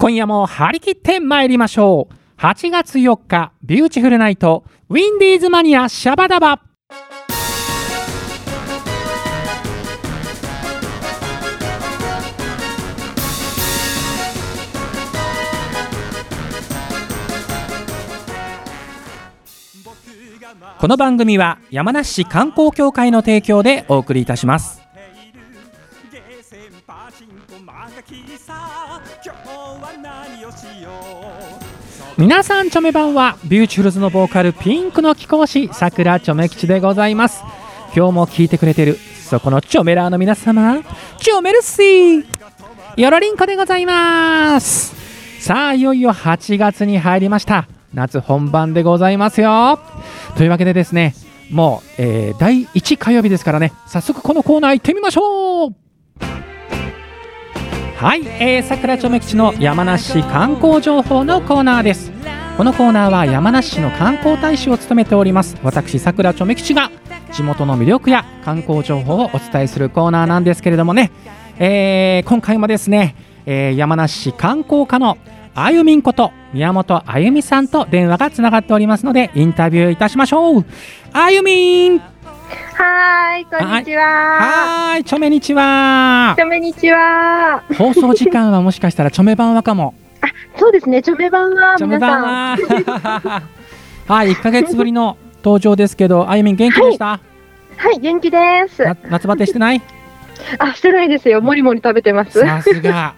今夜も張り切って参りましょう。8月4日、ビューティフルナイト、ウィンディーズマニアシャバダバ。この番組は山梨市観光協会の提供でお送りいたします皆さんチョメ版はビューティフルズのボーカルピンクの貴公子さくらチョメ吉でございます。今日も聞いてくれてるそこのチョメラーの皆様チョメルシーよろりんこでございます。さあいよいよ8月に入りました。夏本番でございますよ。というわけでですねもう、えー、第1火曜日ですからね早速このコーナー行ってみましょう。はい、えー、桜ちょめ吉の山梨観光情報のコーナーです。このコーナーは山梨市の観光大使を務めております。私桜ちょめ吉が地元の魅力や観光情報をお伝えするコーナーなんですけれどもね、えー、今回もですね、えー、山梨市観光課のあゆみんこと宮本あゆみさんと電話がつながっておりますのでインタビューいたしましょう。あゆみんはいこんにちは。はいちょめにちはちょめにちは放送時間はもしかしたらちょめ版はかも。あそうですねちょめ版はちょめ版は。はい1か月ぶりの登場ですけどあゆみん元気でした、はい、はい、元気です。夏バテしてない？あしてないですよ。もりもり食べてます。さすが。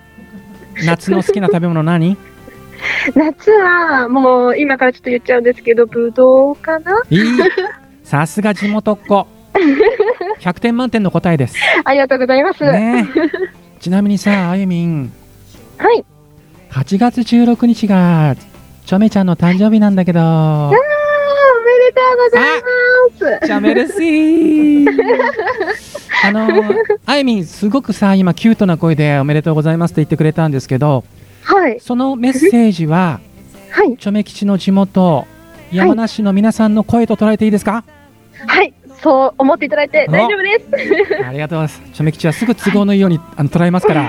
夏の好きな食べ物何？夏はもう今からちょっと言っちゃうんですけどぶどうかな さすが地元っ子。100点満点の答えです。ありがとうございます、ね、ちなみにさあゆみん。はい。8月16日がちょめちゃんの誕生日なんだけど。あおめでとうございます。チャメルシー。あのあゆみんすごくさ今キュートな声でおめでとうございますって言ってくれたんですけど、はい、そのメッセージは、はい、チョメ吉の地元山梨の皆さんの声と捉えていいですか？はいそう思っていただいて大丈夫です。ありがとうございます。チョメ吉はすぐ都合のいいように、あの捉えますから。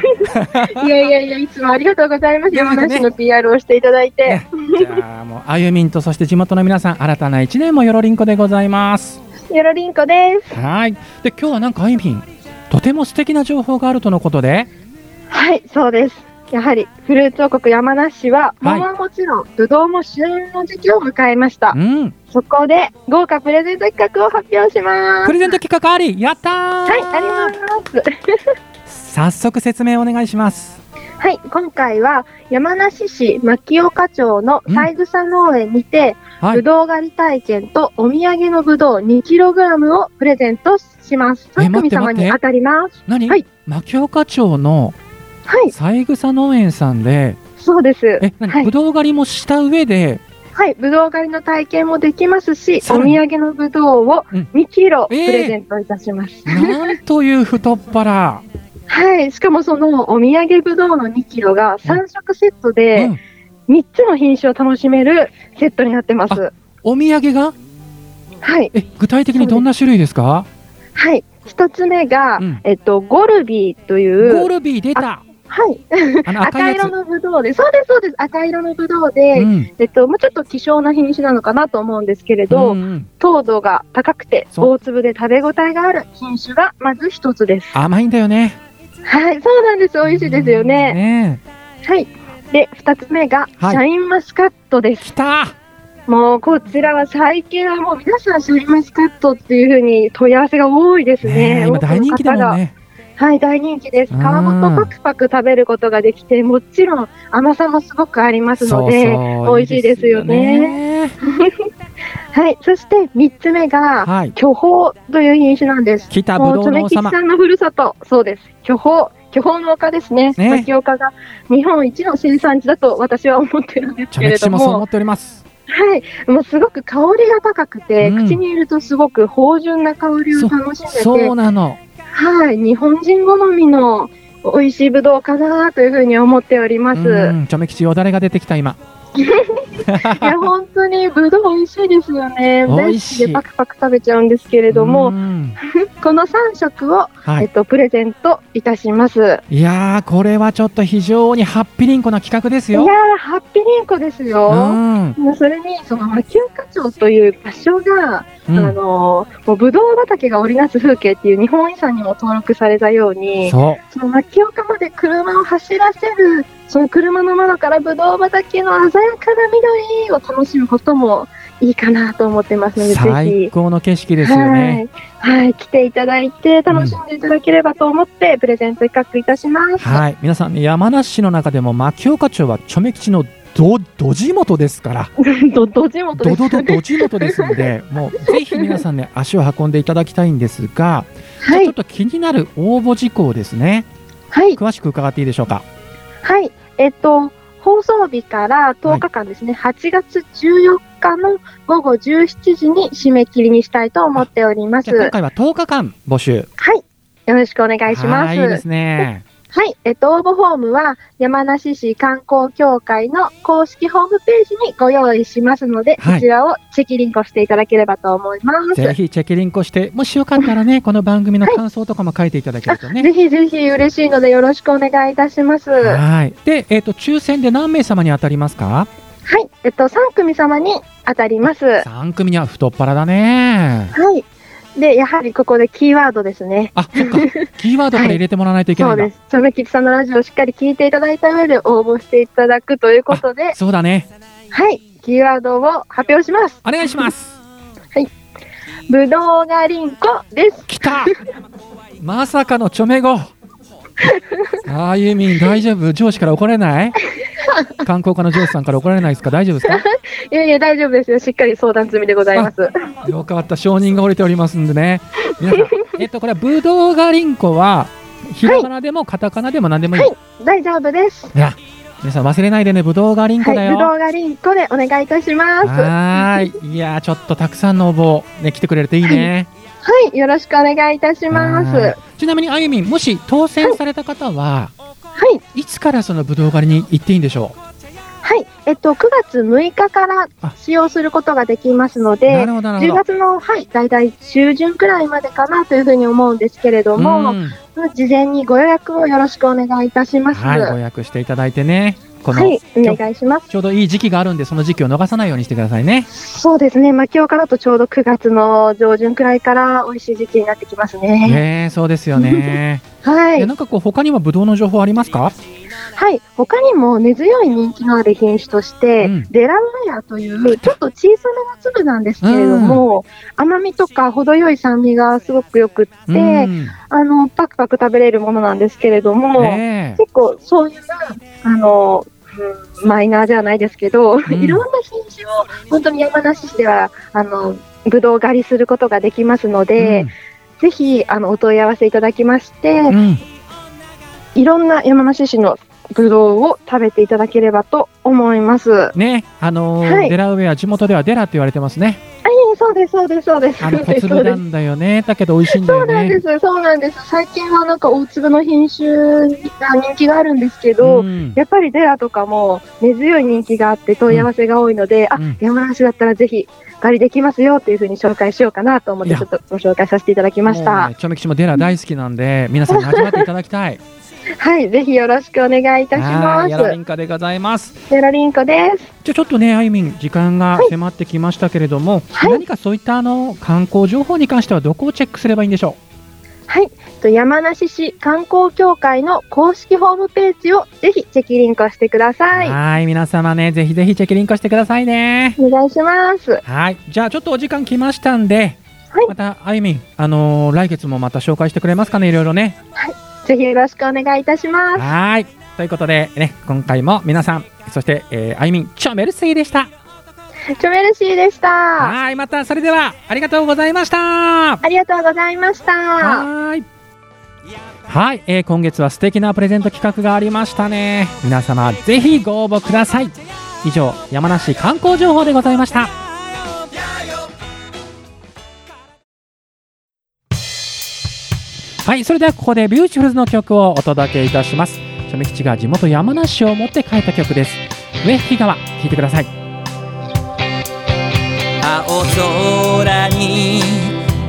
いやいやいやいつもありがとうございます、山梨の PR をしていただいて、ね、じゃあもうあゆみんとそして地元の皆さん新たな一年もよろりんこでございます。よろりんこです。はい。で今日はなんかあゆみんとても素敵な情報があるとのことで。はいそうですやはりフルーツ王国山梨市は、桃はもちろんぶどうも旬の時期を迎えました、うん、そこで豪華プレゼント企画を発表します。プレゼント企画あり。やったはいあります。早速説明お願いします。はい、今回は山梨市牧岡町の三枝農園にて、ぶどう狩り体験とお土産のぶどう2キログラムをプレゼントします。3組様に当たります。何、はい、牧岡町の三枝農園さんで、そうです。え、何、はい、ぶどう狩りもした上で、はい、ぶどう狩りの体験もできますし、お土産のぶどうを2キロプレゼントいたします。えー、なんという太っ腹。はい、しかもそのお土産ぶどうの2キロが3色セットで、3つの品種を楽しめるセットになってます。お土産が？はい。え、具体的にどんな種類ですか？はい。一つ目が、うん、えっと、ゴルビーという。ゴルビー出たはい。赤色のぶどうで、そうです、そうです、赤色のぶどうで、うん、えっと、もうちょっと希少な品種なのかなと思うんですけれど、うんうん、糖度が高くて、大粒で食べ応えがある品種がまず一つです。甘いんだよね。はい、そうなんです。美味しいですよね。ねはい。で、二つ目が、シャインマスカットです。きたもうこちらは最近はもう皆さんシャインマスカットっていうふうに問い合わせが多いですね。今大人気だもんね。はい、大人気です。皮ごとパクパク食べることができて、もちろん甘さもすごくありますので、そう美味しいですよね。はい、そして三つ目が、はい、巨峰という品種なんです。北ぶどうの王様。さんのふるさと、そうです。巨峰。巨峰の丘ですね。ね牧岡が日本一の生産地だと私は思ってるんですけれども。もそう思っております。はい、もうすごく香りが高くて、うん、口に入れるとすごく芳醇な香りを楽しめて。そうなの。はい、日本人好みの美味しいぶどうかなというふうに思っております。チョメ吉よだれが出てきた今。いや、本当にぶどう美味しいですよね。大好きでパクパク食べちゃうんですけれどうも、ん この3色を、はい、えっと、プレゼントいたします。いやーこれはちょっと非常にハッピリンコな企画ですよ。いやー、ハッピーリンコですうよ。んそれに、その、牧岡町という場所が、うんあのーもうぶどう畑が織りなす風景っていう日本遺産にも登録されたように、そその牧岡まで車を走らせる、その車の窓からぶどう畑の鮮やかな緑を楽しむこともいいかなと思ってますのうで、ぜ最ひ。高の景色ですよね。はい、はい、来ていただいて楽しんでいただければと思って、プレゼント企画いたします。はい、皆さん、ね、山梨市の中でも牧岡町はチョメ吉のどど地元ですから、ど、ど地元です。どどどど地元ですので、もうぜひ皆さんね、足を運んでいただきたいんですが、はい、ちょっと気になる応募事項ですね。はい、詳しく伺っていいでしょうか。はい、えっと、放送日から10日間ですね、8月14日の午後17時に締め切りにしたいと思っております。今回は10日間募集。はい、よろしくお願いします。はい、いいですね。はい、えっと、応募フォームは山梨市観光協会の公式ホームページにご用意しますので、はいこちらをチェキリンクしていただければと思います。ぜひチェキリンクして、もしよかったらね、この番組の感想とかも書いていただけるとね。ぜひぜひ嬉しいのでよろしくお願いいたします。ははい。で、えっ、と、抽選で何名様に当たりますか？い、えっと、3組様に当たります。は ?3 組には太っ腹だね。い。で、やはりここでキーワードですね。あ、そっか。キーワードから入れてもらわないといけないんだ。そうです。チョメキチさんのラジオをしっかり聞いていただいた上で応募していただくということで、そうだね。はい、キーワードを発表します。お願いします。ぶどうがりんこです。来たまさかのチョメ語。ああ、ユーミン大丈夫？上司から怒られない？観光課の上司さんから怒られないですか？大丈夫ですか？いやいや、大丈夫ですよ。しっかり相談済みでございます。よかった、承認が下りておりますんでね。皆さん、えっと、これはブドウガリンコは、ひらがなでもカタカナでも何でもいい。はい大丈夫です。いや、皆さん忘れないでね、ブドウガリンコはい、だよ。ぶどうがりんこでお願いいたします。はい。いやー、ちょっとたくさんの応募、ね、来てくれるといいね。い、よろしくお願いいたします。はいはちなみに、あゆみん、もし当選された方は、い、いつからそのブドウ狩りに行っていいんでしょはい、えっと、9月6日から使用することができますのでる、ほど、なる10ほど。月の、はい、大体中旬くらいまでかなというふうに思うんですけれども、うん事前にご予約をよろしくお願いいたします。はい、ごは予約していただいてね。この、い、お願いします。ちょうどいい時期があるんで、その時期を逃さないようにしてくださいね。そうですね、まあ、今日からとちょうど9月の上旬くらいから美味しい時期になってきますね。ねえそうですよね。はいで、なんかこう、他にもブドウの情報ありますか？はい、他にも根強い人気のある品種として、うんデラウェアというちょっと小さめの粒なんですけれども、甘みとか程よい酸味がすごくよくって、うんあのパクパク食べれるものなんですけれども、結構そういうあの、うん。マイナーではないですけど、ん。いろんな品種を本当に山梨市ではあのぶどう狩りすることができますので、ぜひあのお問い合わせいただきまして、いろんな山梨市のぶどうを食べていただければと思います。はい、ねあのーはい。デラウェア、地元ではデラって言われてますね。そうです、そうです、そうです。あの小粒なんだよね。だけど美味しいんだよそうなんでね。す、そうなんです。最近はなんか大粒の品種が人気があるんですけど、うんやっぱりデラとかも根強い人気があって問い合わせが多いので、うんあ、山梨だったらぜひ狩りできますよっていうふうに紹介しようかなと思ってちょっとご紹介させていただきました。ね、ちょめきちもデラ大好きなんで、皆さんに味わっていただきたい。はい、ぜひよろしくお願いいたしまはい、やらりす。んかでございます。デラリンコです。じゃあちょっとね、あゆみん、時間が迫ってきましたけれども、はい何かそういったあの観光情報に関してはどこをチェックすればいいんでしょはい、と山梨市観光協会の公式ホームページをぜひチェキリンクしてくだうさい。はい、皆様ね、ぜひぜひチェックリンクしてくださいね。お願いします。はい、じゃあちょっとお時間来ましたんで、はいまたあゆみん、あのー来月もまた紹介してくれますかね、いろいろね。ぜひよろしくお願いいたします。はい、ということでね、今回も皆さん、そして、えー、あゆみん、チョメルシーでした。チョメルシーでした。はい、またそれではありがとうございました。ありがとうございました。はい。はい、えー今月は素敵なプレゼント企画がありましたね。皆様ぜひご応募ください。以上、山梨観光情報でございました。はい、それではここでビューティフルズの曲をお届けいたします。チョメ吉が地元山梨を思って書いた曲です。上引川、聴いてください。青空に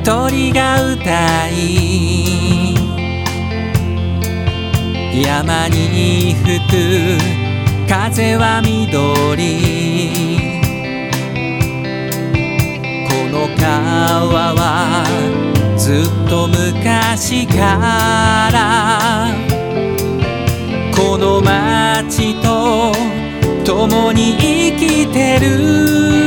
鳥が歌い山に吹く風は緑この川はずっと昔からこの街と共に生きてる。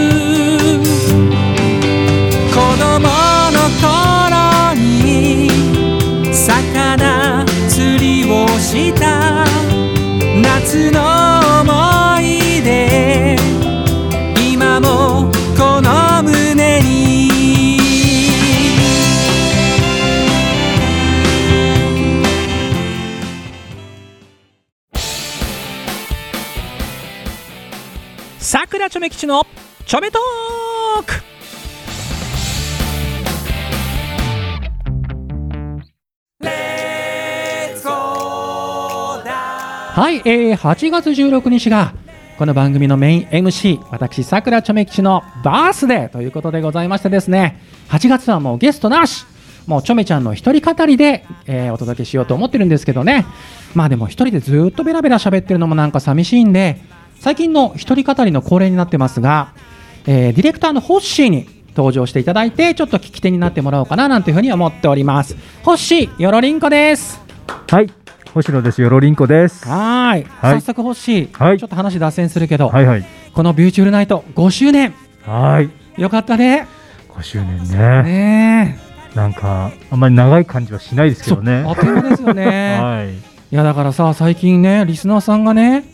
さくらちょめ吉のちょめトーク。はい、えー、8月16日がこの番組のメイン MC 私さくらちょめ吉のバースデーということでございましてですね。8月はもうゲストなし。もうちょめちゃんの一人語りで、えーお届けしようと思ってるんですけどね。まあでも一人でずっとベラベラ喋ってるのもなんか寂しいんで最近の一人語りの恒例になってますが、えーディレクターのホッシーに登場していただいてちょっと聞き手になってもらおうかななんていうふうに思っておりますホッシーよろりんこですはい、星野です。よろりんこです。はいはい早速ホッシー、はいちょっと話脱線するけど、いはい。このビューチュールナイト5周年はい。よかったね5周年ね。ねなんか、あんまり長い感じはしないですけどね。あっという間ですよね はい。いやだからさ最近ねリスナーさんがね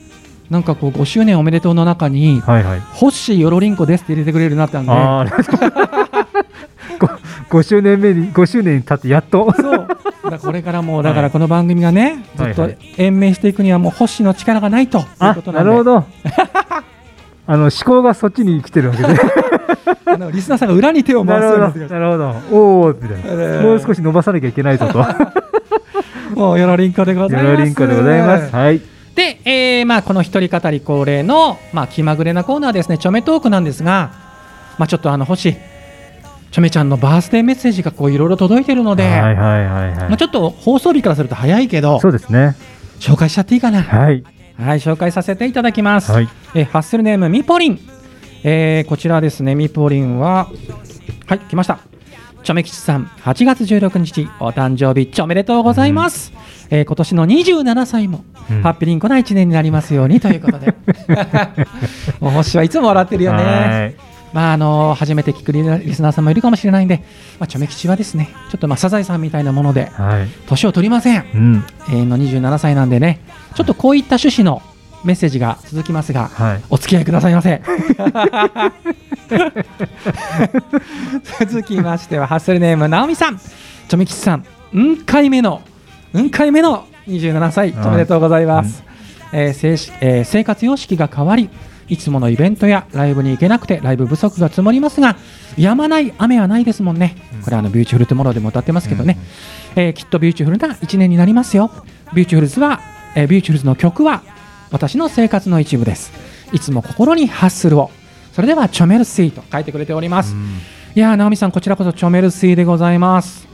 なんかこう5周年おめでとうの中にはいはい。「ホッシーよろりんこです」って入れてくれるなったんでああ、5周年目に、5周年に経ってやっと。そうだこれからもうだからこの番組がね、ずっとはいはい延命していくにはもうホッシーの力がないというあこと、なでなんるほど。あの、思考がそっちに来てるわけで。あのリスナーさんが裏に手をな回すようにななるほど。おお、みたいえーな。もう少し伸ばさなきゃいけないぞと。もうよろりんこでございますろりんこでございます。はい。で、えーまあ、この一人語り恒例の、まあ、気まぐれなコーナーですね、ちょめトークなんですが、まあ、ちょっとあの星、ちょめちゃんのバースデーメッセージがこういろいろ届いてるので、はいはいはいはまあ、ちょっと放送日からすると早いけどい。、そうですね。紹介しちゃっていいかな？はい。はい、紹介させていただきます。はい。えーハッスルネームみぽりん、えーこちらですねみぽりんははい来ましたちょめきちさん8月16日お誕生日おめでとうございます、えー今年の27歳も、うんハッピーリンコな1年になりますようにということでもう星はいつも笑ってるよねはい。まああの初めて聞くリリスナーさんもいるかもしれないんで、まあ、ちょめきちはですねちょっとまあサザエさんみたいなものではい。年を取りませんうん。永遠の27歳なんでねちょっとこういった趣旨のメッセージが続きますが、はい。お付き合いくださいませ。続きましては、ハッスルネーム、直美さん、ちょめきちさん、うん回目の、うん回目の27歳、はいおめでとうございます。えー生しえー生活様式が変わり、いつものイベントやライブに行けなくて、ライブ不足が積もりますが、やまない雨はないですもんね。これ、あのビューティフルトゥモローでも歌ってますけどね、えーきっとビューティフルな1年になりますよ。ビューティフルズは、えービューティフルズの曲は、私の生活の一部です。いつも心にハッスルを。それでは、チョメルシーと書いてくれております。うんいやー、直美さん、こちらこそチョメルシーでございます。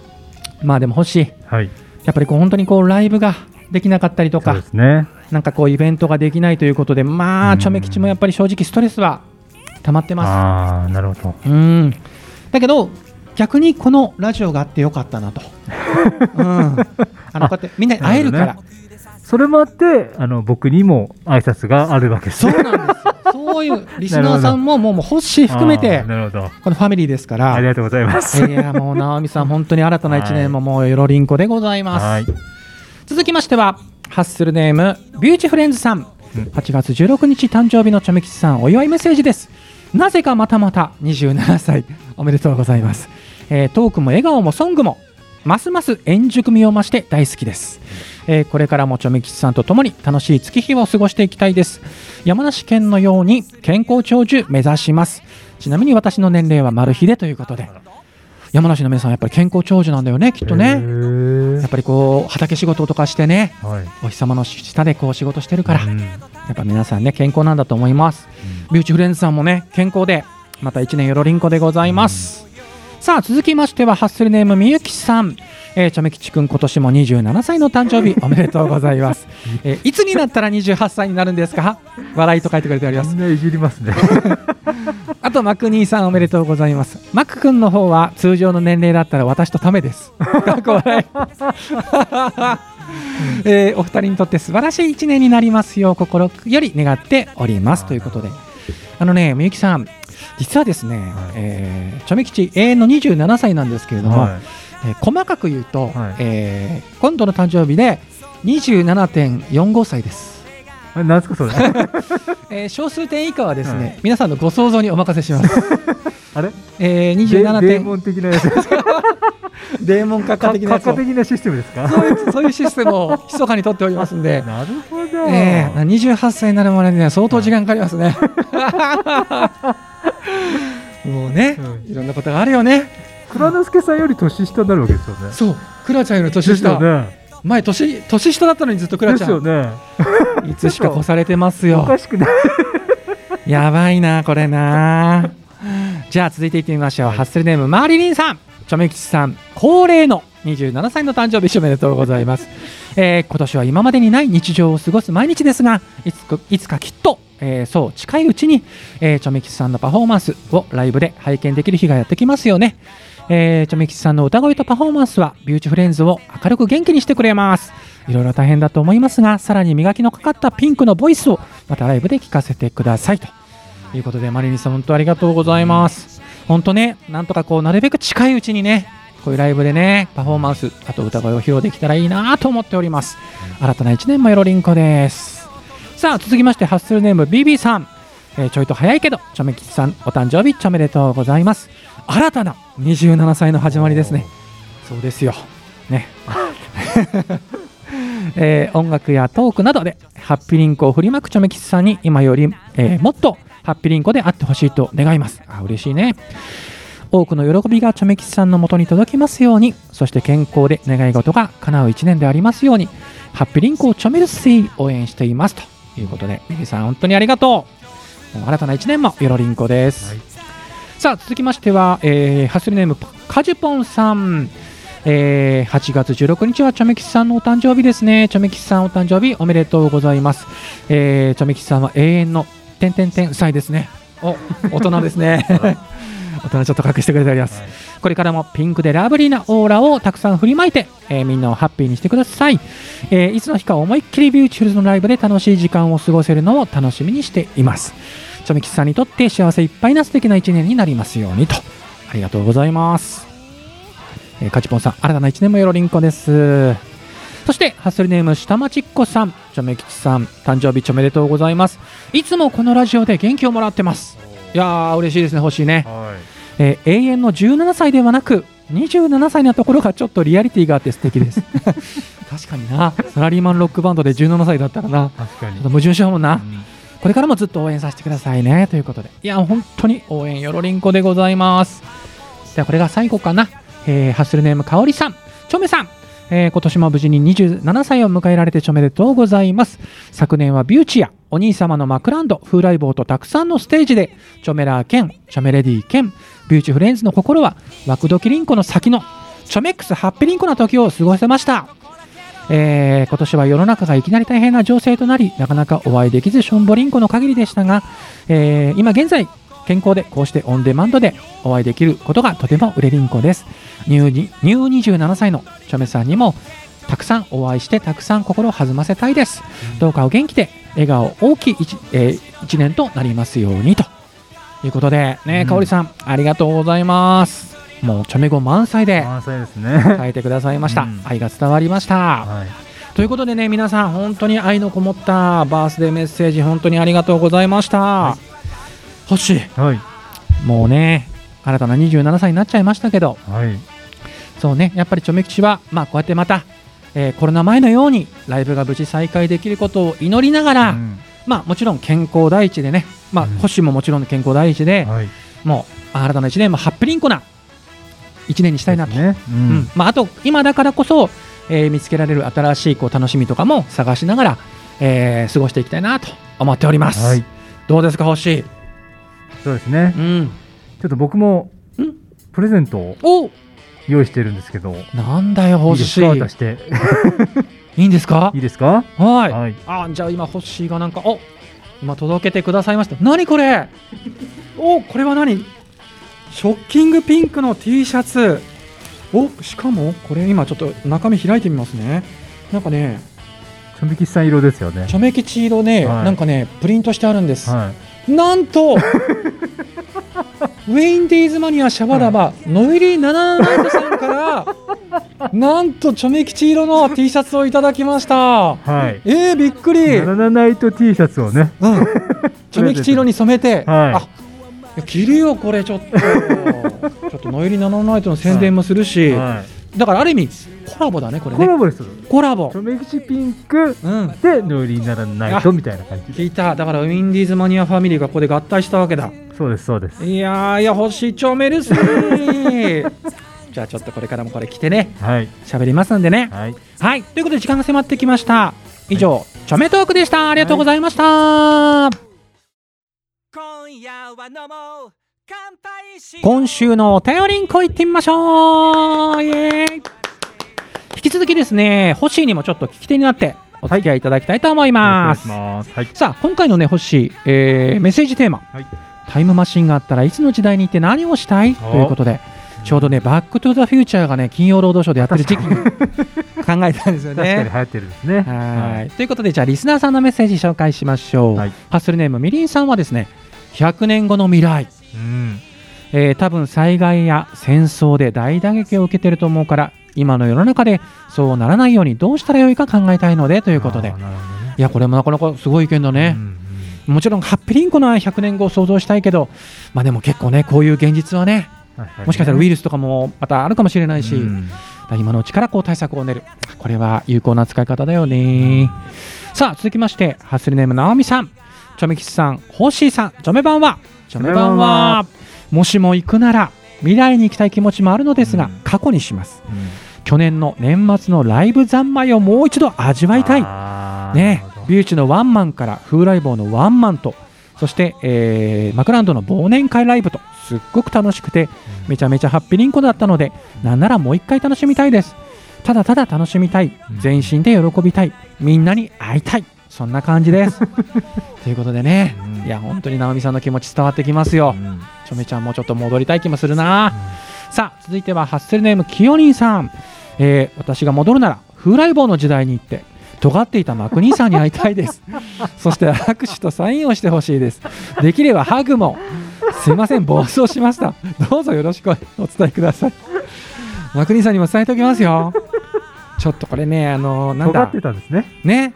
まあでも欲しい。はい。やっぱりこう本当にこうライブができなかったりとかね。なんかこうイベントができないということで、まあ、うんチョメ吉もやっぱり正直ストレスは溜まってまああ、なるほど。す。うん。だけど、逆にこのラジオがあってよかったなと。うん。あの、こうやってみんなに会えるから。それもあって、あの、僕にも挨拶があるわけですね。そうなんですよ。そういうリスナーさんも、もう、もう、ホッシー含めて。このファミリーですから。ありがとうございます。いや、もう、直美さん、本当に新たな一年ももう、よろりんこでございます。はい。続きましてはハッスルネームビューチフレンズさんうん8月16日誕生日のちょめきちさんお祝いメッセージですなぜかまたまた27歳おめでとうございます、えートークも笑顔もソングもますます円熟味を増して大好きです、えーこれからもちょめきちさんとともに楽しい月日を過ごしていきたいです。山梨県のように健康長寿目指します。ちなみに私の年齢はマル秘でということで。山梨の皆さんやっぱり健康長寿なんだよねきっとへねー。やっぱりこう畑仕事とかしてねはい。お日様の下でこう仕事してるから、うん。やっぱ皆さんね健康なんだと思います。ビューチフレンズさんもね健康でまた1年よろりんこでございます、さあ続きましてはハッスルネームみゆきさん。えー、ちょめきちくん今年も27歳の誕生日 おめでとうございます、えーいつになったら28歳になるんですか？笑いと書いてくれております。みんないじりますね。あとマク兄さんおめでとうございます。マックくんの方は通常の年齢だったら私とためです。かっこ笑い。えーお二人にとって素晴らしい一年になりますよう心より願っております。ということであのねみゆきさん実はですね、えー、チョメ吉永遠の27歳なんですけれども、はえー細かく言うと、はい。えー今度の誕生日で27.45歳です、い。なんですかそれ？えー小数点以下はですね、はい。皆さんのご想像にお任せします、あれ？えー、デ27点 デーモン閣下的なやつを閣下的なシステムですか？そういうそういうシステムを密かに取っておりますんで、なるほど。えー、28歳になるまでには相当時間かかりますね。もうね、うんいろんなことがあるよね。倉之助さんより年下になるわけですよね。そう、クラちゃんより年下。ね。前年年下だったのにずっとクラですよちゃん。ね。いつしか越されてますおよ。かしくない。やばいなこれな。じゃあ続いていってみましょう。はいハッスルネームマーリリンさん、チョメキチさん、恒例の27歳の誕生日おめでとうございます。えー今年は今までにない日常を過ごす毎日ですが、いつかいつかきっと、えーそう近いうちに、えーチョメキチさんのパフォーマンスをライブで拝見できる日がやってきますよね。えーチョメキチさんの歌声とパフォーマンスはビューティフレンズを明るく元気にしてくれます。いろいろ大変だと思いますが、さらに磨きのかかったピンクのボイスをまたライブで聞かせてくださいと。いうことで、マリリンさん、本当ありがとうございます。本当ね、なんとかこう、なるべく近いうちにね、こういうライブでね、パフォーマンス、あと歌声を披露できたらいいなと思っております。新たな1年もよろりんこです。さあ、続きまして、ハッスルネーム BB さん。えーちょいと早いけど、チョメキさん、お誕生日、おめでとうございます。新たな27歳の始まりですね。そうですよ。ね。えー音楽やトークなどでハッピーリンコを振りまくチョメキチさんに今より、えーもっとハッピーリンコであってほしいと願います。あ嬉しいね。多くの喜びがチョメキチさんのもとに届きますように、そして健康で願い事が叶う一年でありますように、ハッピーリンコをチョメルスイ応援していますということで、ミリさん本当にありがとう。新たな一年もよろりんこです。はいさあ続きましては、えーハッスルネームカジュポンさん、えー8月16日はチョメキチさんのお誕生日ですねチョメキチさんお誕生日おめでとうございます、えーチョメキチさんは永遠の点点点歳ですね。お大人ですね。大人ちょっと隠してくれております、これからもピンクでラブリーなオーラをたくさん振りまいて、えーみんなをハッピーにしてください、えーいつの日か思いっきりビューティフルズのライブで楽しい時間を過ごせるのを楽しみにしています。チョメキチさんにとって幸せいっぱいな素敵な一年になりますようにと。ありがとうございます、えー、カチポンさん新たな一年もよろりんこですそしてハッスルネーム下町っ子さんチョメキチさん誕生日おめでとうございます。いつもこのラジオで元気をもらってます。いやー嬉しいですね嬉しいね。はえー永遠の17歳ではなく27歳なところがちょっとリアリティがあって素敵です。確かにな。サラリーマンロックバンドで17歳だったらな。い。確かに。矛盾しようもんな、うん。これからもずっと応援させてくださいね。ということで。いや本当に応援よろりんこでございます。ではこれが最後かな、えーハッスルネームかおりさんちょめさんえー今年も無事に27歳を迎えられてちおめでとうございます。昨年はビューチやお兄様のマクランド風来坊とたくさんのステージでチョメラー兼チョメレディ兼ビューチフレンズの心はワクドキリンコの先のチョメックスハッピリンコな時を過ごせました。えー今年は世の中がいきなり大変な情勢となりなかなかお会いできずしょんぼりんこの限りでしたが、えー今現在健康でこうしてオンデマンドでお会いできることがとても売れりんこです。ニューにニュー27歳のチョメさんにもたくさんお会いしてたくさん心を弾ませたいです。どうかお元気で笑顔大きい一,、えー一年となりますようにと。いうことでねうん。かおりさんありがとうございます。もうチョメ語満載で満載ですね。書いてくださいました、うん。愛が伝わりました、はい。ということでね皆さん本当に愛のこもったバースデーメッセージ本当にありがとうございました、星はい。もうね新たな27歳になっちゃいましたけどはい。そうねやっぱりチョメ吉はまあこうやってまた、えーコロナ前のようにライブが無事再開できることを祈りながら、うんまあもちろん健康第一でねまあうん星ももちろん健康第一で、はい。もう新たな1年もハッピリンコな1年にしたいなと、ね。ううんん。まあ、あと今だからこそ、えー見つけられる新しいこう楽しみとかも探しながら、えー過ごしていきたいなと思っております、はい。どうですか星？そうですねう。んちょっと僕もんプレゼントをお用意してるんですけど、いなんだよ、いです欲しい。か渡して。いいんですか？いいですか？はい。はい。あ、じゃあ今、ホッシーがなんか、お今届けてくださいました。何これ？おこれは何？ショッキングピンクの T シャツ。おしかも、これ今ちょっと中身開いてみますね。なんかね、ちょめきさん色ですよね。チョメ吉色ね、はいなんかね、プリントしてあるんです。はなんと ウェインディーズマニアシャバダバ、ノイリーナナナイトさんから なんとチョメ吉色の T シャツをいただきました。い。はい。えー、びっくり、ナナナイト T シャツをね。うん、チョメ吉色に染めて、はい。あ着るよこれちょっと。ちょっとノイリーナナナイトの宣伝もするし、はだからある意味コラボだねこい。れね。コラボです。コラボ。ちょめきちピンクうん。でノイリーならないとみたいな感じ。聞いた。だからウィンディーズマニアファミリーがここで合体したわけだ。そうですそうです。いやーいや欲しいチョメルスーじゃあちょっとこれからもこれ着てね。はい。喋りますんでね。はい。はい。ということで時間が迫ってきました。以上、チョメトークでした。ありがとうございました、今夜は飲もう今週のお便りんこ行ってみましょう。イエーイ。引き続きですねホッシーにもちょっと聞き手になってお付き合いいただきたいと思います、ます。はい。さあ今回のねホッシー、えーメッセージテーマ、はい。タイムマシンがあったらいつの時代に行って何をしたい？ということでちょうどねバックトゥザフューチャーがね金曜ロードショーでやってる時期。に 考えたんですよ確かに流ね行ってるんですね。はい。ということでじゃあリスナーさんのメッセージ紹介しましょう、はい。ハッスルネームみりんさんはですね100年後の未来うん。えー多分災害や戦争で大打撃を受けてると思うから今の世の中でそうならないようにどうしたらよいか考えたいのでとということで。ね。いやこれもなかなかすごい意見だね、うんもちろんハッピリンコな100年後を想像したいけどまあでも結構ねこういう現実はねもしかしたらウイルスとかもまたあるかもしれないし、うん。今のうちからこう対策を練る。これは有効な使い方だよね。さあ続きましてハッスルネームなおみさんチョメキスさんホッシーさんチョメ版はチョメ版はもしも行くなら未来に行きたい気持ちもあるのですが、うん。過去にします。うん。去年の年末のライブ三昧をもう一度味わいたい。ねビューチのワンマンから風来坊のワンマンとそして、えーマクランドの忘年会ライブとすっごく楽しくてめちゃめちゃハッピーリンコだったのでなんならもう一回楽しみたいです。ただただ楽しみたいうん。全身で喜びたいみんなに会いたいそんな感じです。ということでね。うん。いや本当に直美さんの気持ち伝わってきますよ。うん。ちょめちゃんもちょっと戻りたい気もするな。さあ続いてはハッセルネームきよりんさん、えー私が戻るなら風来坊の時代に行って尖っていたマクニーさんに会いたいです。そして握手とサインをしてほしいです。できればハグも。すいません暴走しました。どうぞよろしくお伝えください。マクニーさんにも伝えておきますよちょっとこれねあのなんだ？尖ってたんですね。ね？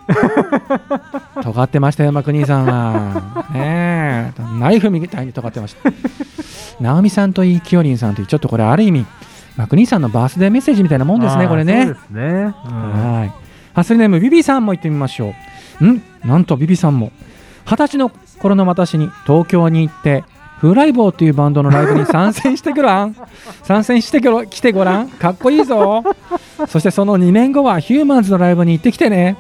尖ってましたよマクニーさんは。ねえ。ナイフみたいに尖ってました。直美さんといいきよりんさんといいちょっとこれある意味マクニーさんのバースデーメッセージみたいなもんですねこれね。そうですね。うんはい。ハッスルネームビビさんも行ってみましょう。ん？なんとビビさんも。二十歳の頃の私に東京に行って風来坊っていうバンドのライブに参戦してくらん。参戦してきてごらん。かっこいいぞ。そしてその2年後はヒューマンズのライブに行ってきてね。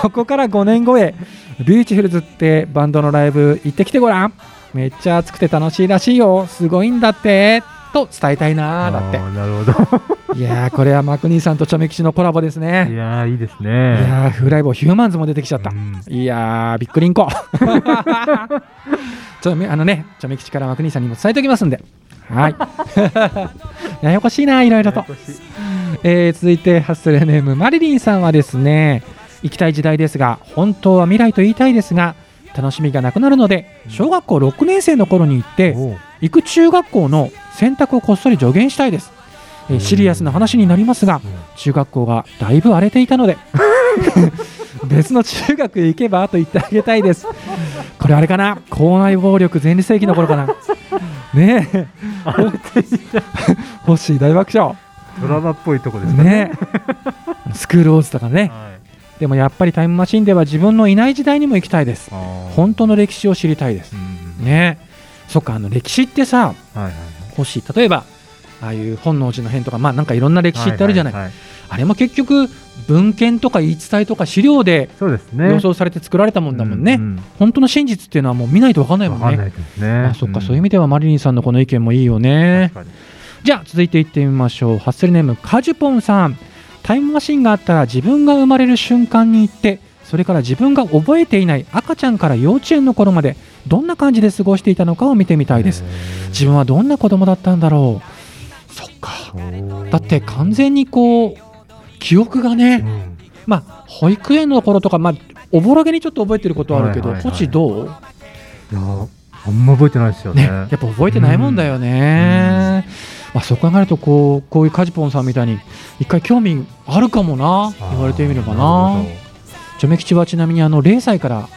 そこから5年後へビューティフルズってバンドのライブ行ってきてごらん。めっちゃ熱くて楽しいらしいよ。すごいんだって。と伝えたいなー。だって。なるほど。いやーこれはマクニーさんとチョメキチのコラボですいねやーいいですいね。やーフライボーヒューマンズも出てきちゃった。うん。いやーびっくりんこ ちょめあのねチョメキチからマクニーさんにも伝えておきますんで。はい。ややこしいないろいろと。えー続いてハッスルネームマリリンさんはですね行きたい時代ですが本当は未来と言いたいですが楽しみがなくなるので小学校6年生の頃に行って行く中学校の選択をこっそり助言したいです、えーシリアスな話になりますが中学校がだいぶ荒れていたので。別の中学へ行けばと言ってあげたいですこれあれかな？校内暴力前立世紀の頃かな？ねえ。欲しい大爆笑。ドラマっぽいとこですかね。ねスクールオーズとかね。はい。でもやっぱりタイムマシンでは自分のいない時代にも行きたいです。本当の歴史を知りたいです。うんねそっかあの歴史ってさはいはい欲しい。例えばああいう本能寺の変とかまあなんかいろんな歴史ってあるじゃない、はははあれも結局文献とか言い伝えとか資料でそうですね。予想されて作られたもんだもんね、うん本当の真実っていうのはもう見ないと分かんないもんね。あそっか、そういう意味ではマリリンさんのこの意見もいいよね。じゃあ続いていってみましょう。ハッセルネームカジュポンさん。タイムマシンがあったら自分が生まれる瞬間に行ってそれから自分が覚えていない赤ちゃんから幼稚園の頃までどんな感じで過ごしていたのかを見てみたいです。自分はどんな子供だったんだろう。そっか。だって完全にこう記憶がうね、ん。まあ保育園の頃とかまあおぼろげにちょっと覚えてることはあるけど、はいはいどう？いやあんま覚えてないですよね。ね、やっぱ覚えてないもんだよね、まあ、そう考えるとこうこういうカジポンさんみたいに一回興味あるかもな言われてみればな。るチョメ吉はちなみにあの0歳から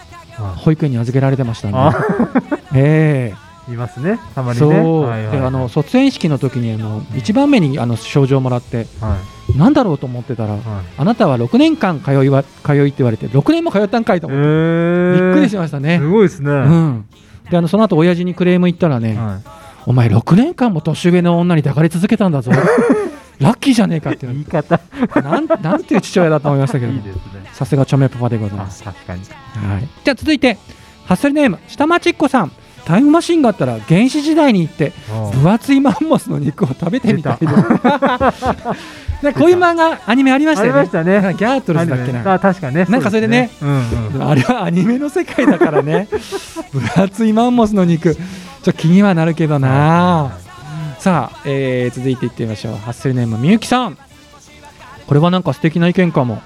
保育園に預けられてましたねあ えいますね。たまえにね。そう、はいはいであの卒園式の時にあの一番目にあの賞状をもらってはいなんだろうと思ってたらはい。あなたは6年間通いは通いって言われて6年も通ったんかいとえ思って、ーびっくりしましたねすごいですね。うはんであのその後親父にクレーム言ったらね、い。お前6年間も年上の女に抱かれ続けたんだぞ ラッキーじゃねえかっていう言い方。なんなんていう父親だと思いましたけど。さすがチョメパパでございあます、確かに。はい、じゃあ続いてハッスルネーム下町っ子さんタイムマシンがあったら原始時代に行って分厚いマンモスの肉を食べてみたいですでこういう漫画アニメありましたよね。ね。ギャートルズだっけな。あ確かね。なんかそれでね。あれはアニメの世界だからね。分厚いマンモスの肉。ちょっと気にはなるけど。な。さあ、えー続いていってみましょう。ハッスルネームみゆきさん。これはなんか素敵な意見かも。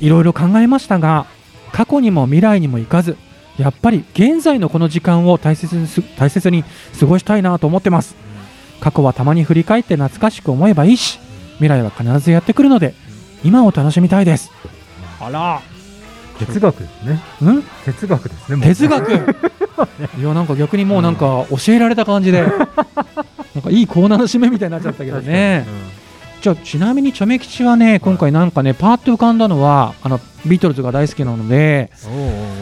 いろいろ考えましたが過去にも未来にも行かずやっぱり現在のこの時間を大切にす大切に過ごしたいなと思ってます。過去はたまに振り返って懐かしく思えばいいし未来は必ずやってくるので今を楽しみたいです。あら。哲学ですね。ん？哲学ですね。哲学？いやなんか逆にもうなんか教えられた感じで。なんかいいコーナーの締めみたいになっちゃったけど確かに。ねじゃあちなみにチョメ吉はね今回なんかねパーッと浮かんだのはあのビートルズが大好きなので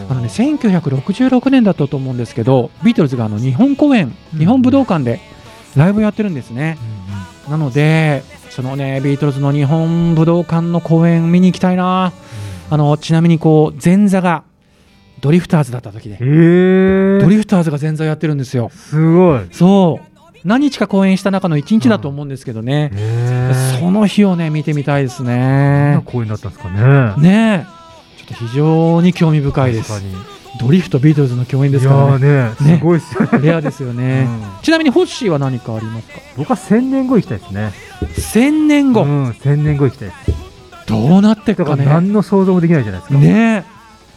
あのね1966年だったと思うんですけどビートルズがあの日本公演うん日本武道館でライブをやってるんですね。うんなのでそのねビートルズの日本武道館の公演見に行きたいな。あのちなみにこう前座がドリフターズだった時で。ドリフターズが前座やってるんですよ。すごい。そう何日か公演した中の1日だと思うんですけどね、へえ。その日をね見てみたいですどんなね公演だったんですかね。ねえちょっと非常に興味深いです確かに。ドリフとビートルズの共演ですからねーね、ねすごいっすよね。レアですよね、うんちなみにホッシーは何かありますか？僕は1000年後行きたいですね。1000年後、うん、1000年後行きたい。どうなっていくだかね何の想像もできないじゃないですか。ね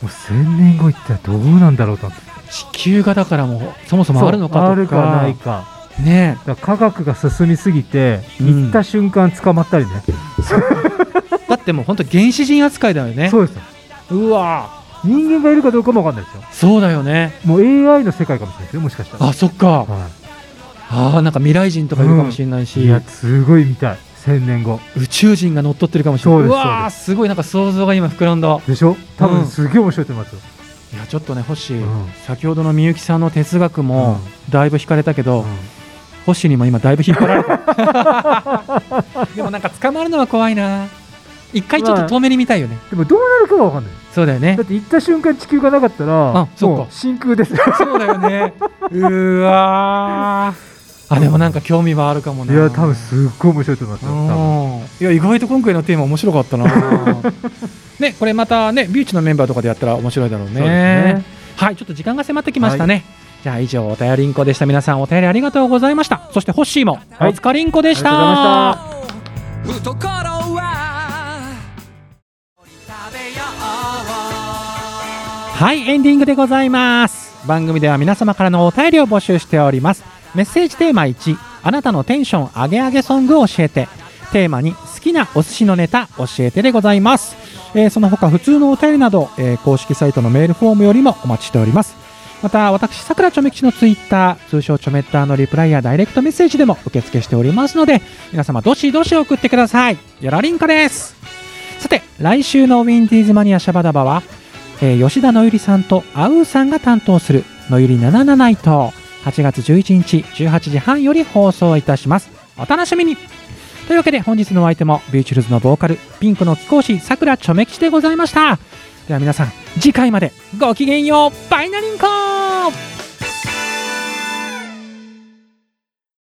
えもう1000年後行ったらどうなんだろうと。地球がだからもうそもそもあるのかとかあるかないか。ね。だ科学が進みすぎて、うん。行った瞬間捕まったりね。え だってもう本当原始人扱いだよね。そうですよ。うわ。人間がいるかどうかもわかんないですよ。そうだよね。もう AI の世界かもしれないですよ、もしかしたら。あそっか。はあーなんか未来人とかいるかもしれないし、い、いや、すごい見たい。1000年後。宇宙人が乗っ取ってるかもしれない。そうですわーす。ごいなんか想像が今膨らんだ。でしょ？多うん。分すげえ面白いと思いますよ。いやちょっとね星、うん。先ほどのみゆきさんの哲学もだいぶ惹かれたけど、うん星にも今だいぶ引っ張られた でもなんか捕まるのは怖いな。一回ちょっと遠目に見たいよね、でもどうなるかはわかんない。そうだよね。だって行った瞬間地球がなかったら、あそっか。真空です。よ。そうだよね。うーわー。あでもなんか興味はあるかもな。いや、多分すっごい面白いと思いますいや意外と今回のテーマ面白かったな。ねこれまたねビューチのメンバーとかでやったら面白いだろうね。ね。はいちょっと時間が迫ってきましたね、じゃあ以上お便りんこでした。皆さんお便りありがとうございました。そしてホッシーもおはい。疲れんこでした、ありがとうございましたはいエンディングでございます。番組では皆様からのお便りを募集しております。メッセージテーマ1あなたのテンション上げ上げソングを教えて。テーマに好きなお寿司のネタ教えてでございます、えーその他普通のお便りなど、えー公式サイトのメールフォームよりもお待ちしておりますまた私さくらちょめ吉のツイッター通称ちょめったーのリプライやダイレクトメッセージでも受付しておりますので皆様どしどし送ってください。よろりんこですさて来週のウィンディーズマニアシャバダバは、えー、吉田のゆりさんとあうさんが担当するのゆり77イト8月11日18時半より放送いたします。お楽しみに。というわけで本日のお相手もビーチュルズのボーカルピンクの貴公子さくらちょめ吉でございました。では皆さん次回までごきげんようバイナリンコ